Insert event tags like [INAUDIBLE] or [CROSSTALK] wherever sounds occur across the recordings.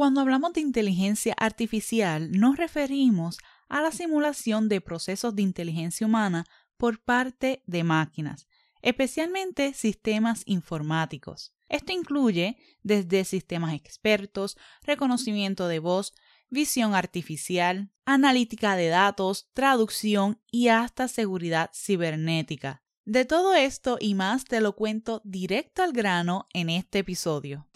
Cuando hablamos de inteligencia artificial, nos referimos a la simulación de procesos de inteligencia humana por parte de máquinas, especialmente sistemas informáticos. Esto incluye desde sistemas expertos, reconocimiento de voz, visión artificial, analítica de datos, traducción y hasta seguridad cibernética. De todo esto y más te lo cuento directo al grano en este episodio.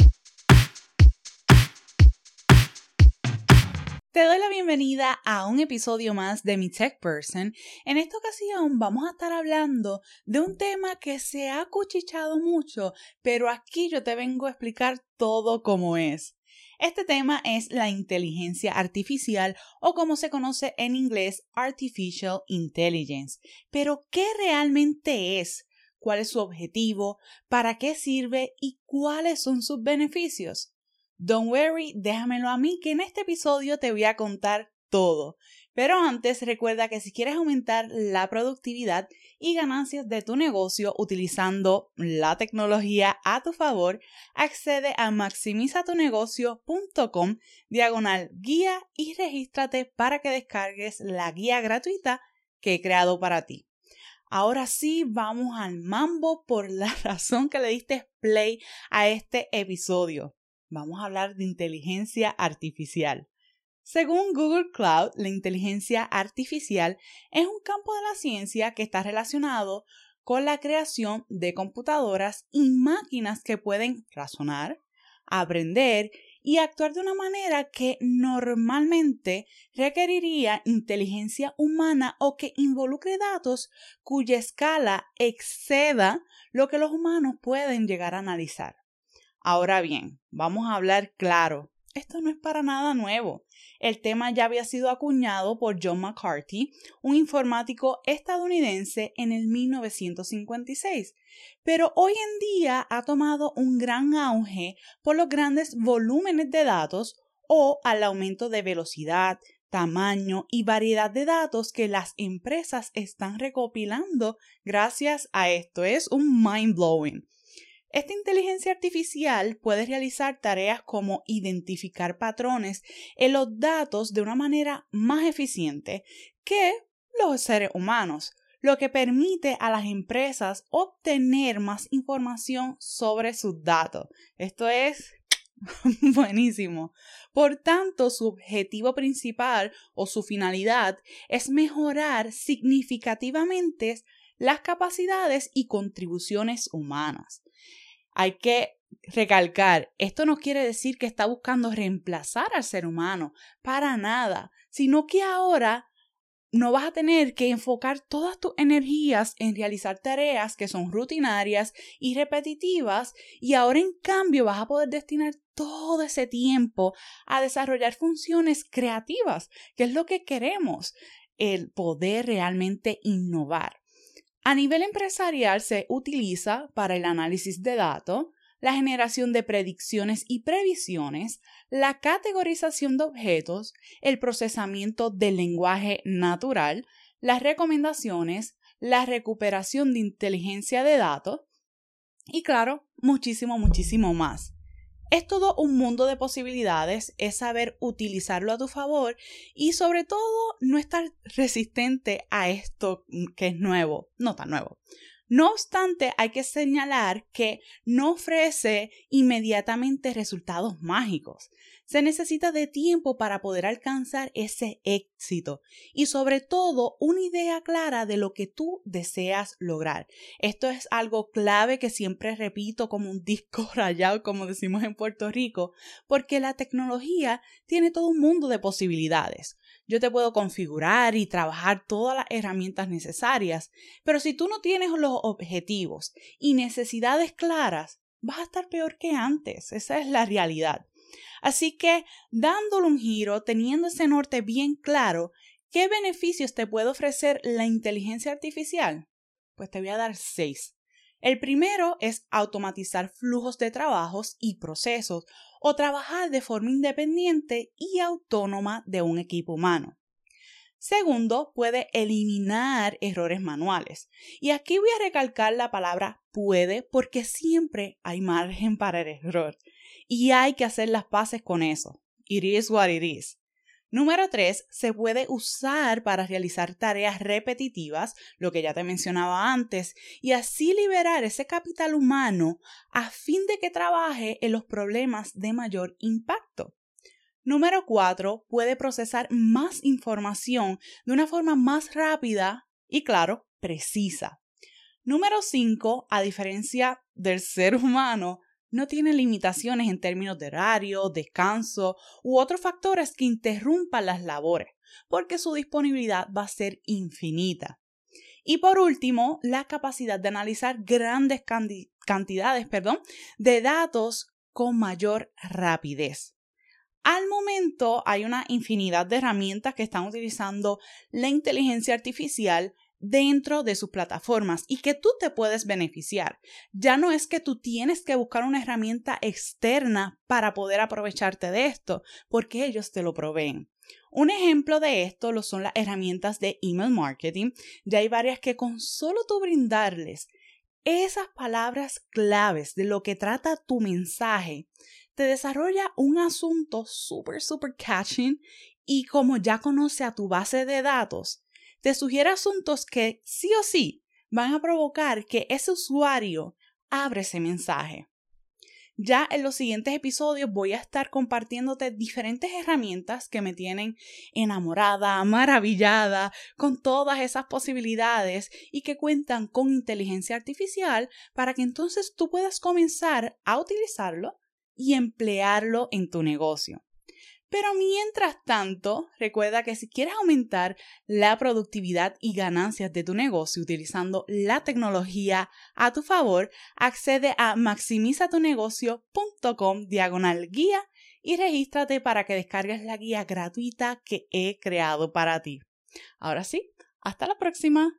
Te doy la bienvenida a un episodio más de mi Tech Person. En esta ocasión vamos a estar hablando de un tema que se ha cuchichado mucho, pero aquí yo te vengo a explicar todo como es. Este tema es la inteligencia artificial o como se conoce en inglés Artificial Intelligence. Pero, ¿qué realmente es? ¿Cuál es su objetivo? ¿Para qué sirve? ¿Y cuáles son sus beneficios? Don't worry, déjamelo a mí que en este episodio te voy a contar todo. Pero antes recuerda que si quieres aumentar la productividad y ganancias de tu negocio utilizando la tecnología a tu favor, accede a maximizatunegocio.com diagonal guía y regístrate para que descargues la guía gratuita que he creado para ti. Ahora sí, vamos al mambo por la [LAUGHS] razón que le diste play a este episodio vamos a hablar de inteligencia artificial. Según Google Cloud, la inteligencia artificial es un campo de la ciencia que está relacionado con la creación de computadoras y máquinas que pueden razonar, aprender y actuar de una manera que normalmente requeriría inteligencia humana o que involucre datos cuya escala exceda lo que los humanos pueden llegar a analizar. Ahora bien, vamos a hablar claro. Esto no es para nada nuevo. El tema ya había sido acuñado por John McCarthy, un informático estadounidense, en el 1956, pero hoy en día ha tomado un gran auge por los grandes volúmenes de datos o al aumento de velocidad, tamaño y variedad de datos que las empresas están recopilando gracias a esto. Es un mind blowing. Esta inteligencia artificial puede realizar tareas como identificar patrones en los datos de una manera más eficiente que los seres humanos, lo que permite a las empresas obtener más información sobre sus datos. Esto es [LAUGHS] buenísimo. Por tanto, su objetivo principal o su finalidad es mejorar significativamente las capacidades y contribuciones humanas hay que recalcar, esto no quiere decir que está buscando reemplazar al ser humano, para nada, sino que ahora no vas a tener que enfocar todas tus energías en realizar tareas que son rutinarias y repetitivas y ahora en cambio vas a poder destinar todo ese tiempo a desarrollar funciones creativas, que es lo que queremos, el poder realmente innovar. A nivel empresarial se utiliza para el análisis de datos, la generación de predicciones y previsiones, la categorización de objetos, el procesamiento del lenguaje natural, las recomendaciones, la recuperación de inteligencia de datos y claro, muchísimo, muchísimo más. Es todo un mundo de posibilidades, es saber utilizarlo a tu favor y sobre todo no estar resistente a esto que es nuevo, no tan nuevo. No obstante, hay que señalar que no ofrece inmediatamente resultados mágicos. Se necesita de tiempo para poder alcanzar ese éxito y sobre todo una idea clara de lo que tú deseas lograr. Esto es algo clave que siempre repito como un disco [LAUGHS] rayado, como decimos en Puerto Rico, porque la tecnología tiene todo un mundo de posibilidades yo te puedo configurar y trabajar todas las herramientas necesarias, pero si tú no tienes los objetivos y necesidades claras, vas a estar peor que antes. Esa es la realidad. Así que, dándole un giro, teniendo ese norte bien claro, ¿qué beneficios te puede ofrecer la inteligencia artificial? Pues te voy a dar seis. El primero es automatizar flujos de trabajos y procesos o trabajar de forma independiente y autónoma de un equipo humano. Segundo, puede eliminar errores manuales. Y aquí voy a recalcar la palabra puede porque siempre hay margen para el error y hay que hacer las paces con eso. it is what it is. Número 3, se puede usar para realizar tareas repetitivas, lo que ya te mencionaba antes, y así liberar ese capital humano a fin de que trabaje en los problemas de mayor impacto. Número 4, puede procesar más información de una forma más rápida y, claro, precisa. Número 5, a diferencia del ser humano, no tiene limitaciones en términos de horario, descanso u otros factores que interrumpan las labores, porque su disponibilidad va a ser infinita. Y por último, la capacidad de analizar grandes cantidades perdón, de datos con mayor rapidez. Al momento hay una infinidad de herramientas que están utilizando la inteligencia artificial dentro de sus plataformas y que tú te puedes beneficiar. Ya no es que tú tienes que buscar una herramienta externa para poder aprovecharte de esto, porque ellos te lo proveen. Un ejemplo de esto lo son las herramientas de email marketing. Ya hay varias que con solo tú brindarles esas palabras claves de lo que trata tu mensaje, te desarrolla un asunto súper, súper catching y como ya conoce a tu base de datos, te sugiere asuntos que sí o sí van a provocar que ese usuario abra ese mensaje. Ya en los siguientes episodios voy a estar compartiéndote diferentes herramientas que me tienen enamorada, maravillada con todas esas posibilidades y que cuentan con inteligencia artificial para que entonces tú puedas comenzar a utilizarlo y emplearlo en tu negocio. Pero mientras tanto, recuerda que si quieres aumentar la productividad y ganancias de tu negocio utilizando la tecnología a tu favor, accede a maximizatunegocio.com diagonal guía y regístrate para que descargues la guía gratuita que he creado para ti. Ahora sí, hasta la próxima.